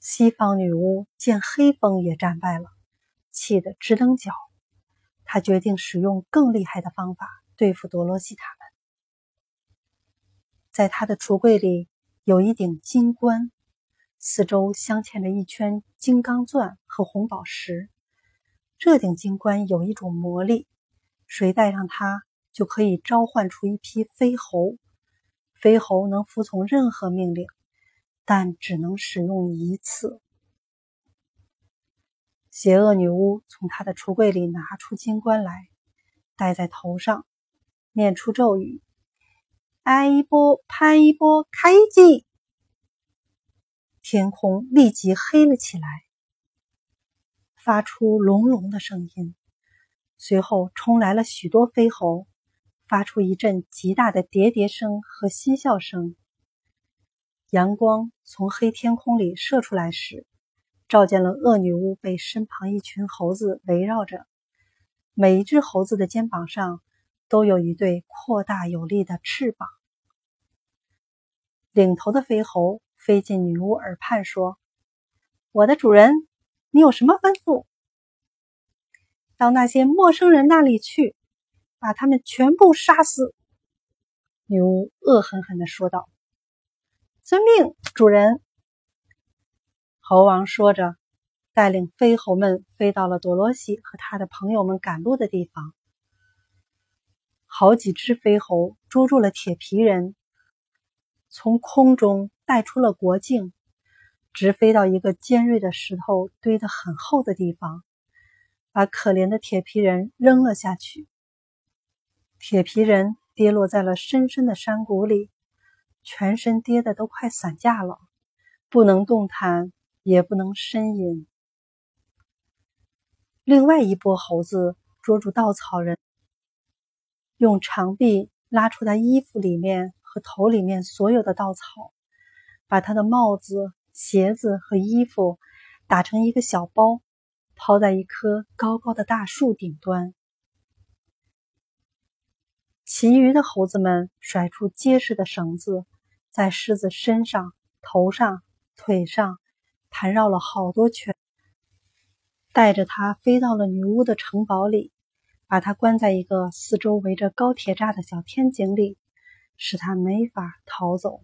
西方女巫见黑风也战败了，气得直蹬脚。她决定使用更厉害的方法对付多罗西他们。在她的橱柜里有一顶金冠，四周镶嵌着一圈金刚钻和红宝石。这顶金冠有一种魔力，谁戴上它就可以召唤出一批飞猴，飞猴能服从任何命令。但只能使用一次。邪恶女巫从她的橱柜里拿出金冠来，戴在头上，念出咒语：“挨一波，拍一波，开机！”天空立即黑了起来，发出隆隆的声音。随后冲来了许多飞猴，发出一阵极大的喋喋声和嬉笑声。阳光从黑天空里射出来时，照见了恶女巫被身旁一群猴子围绕着。每一只猴子的肩膀上都有一对扩大有力的翅膀。领头的飞猴飞进女巫耳畔说：“我的主人，你有什么吩咐？”到那些陌生人那里去，把他们全部杀死。”女巫恶狠狠地说道。遵命，主人。猴王说着，带领飞猴们飞到了多罗西和他的朋友们赶路的地方。好几只飞猴捉住了铁皮人，从空中带出了国境，直飞到一个尖锐的石头堆得很厚的地方，把可怜的铁皮人扔了下去。铁皮人跌落在了深深的山谷里。全身跌得都快散架了，不能动弹，也不能呻吟。另外一波猴子捉住稻草人，用长臂拉出他衣服里面和头里面所有的稻草，把他的帽子、鞋子和衣服打成一个小包，抛在一棵高高的大树顶端。其余的猴子们甩出结实的绳子，在狮子身上、头上、腿上盘绕了好多圈，带着它飞到了女巫的城堡里，把它关在一个四周围着高铁栅的小天井里，使它没法逃走。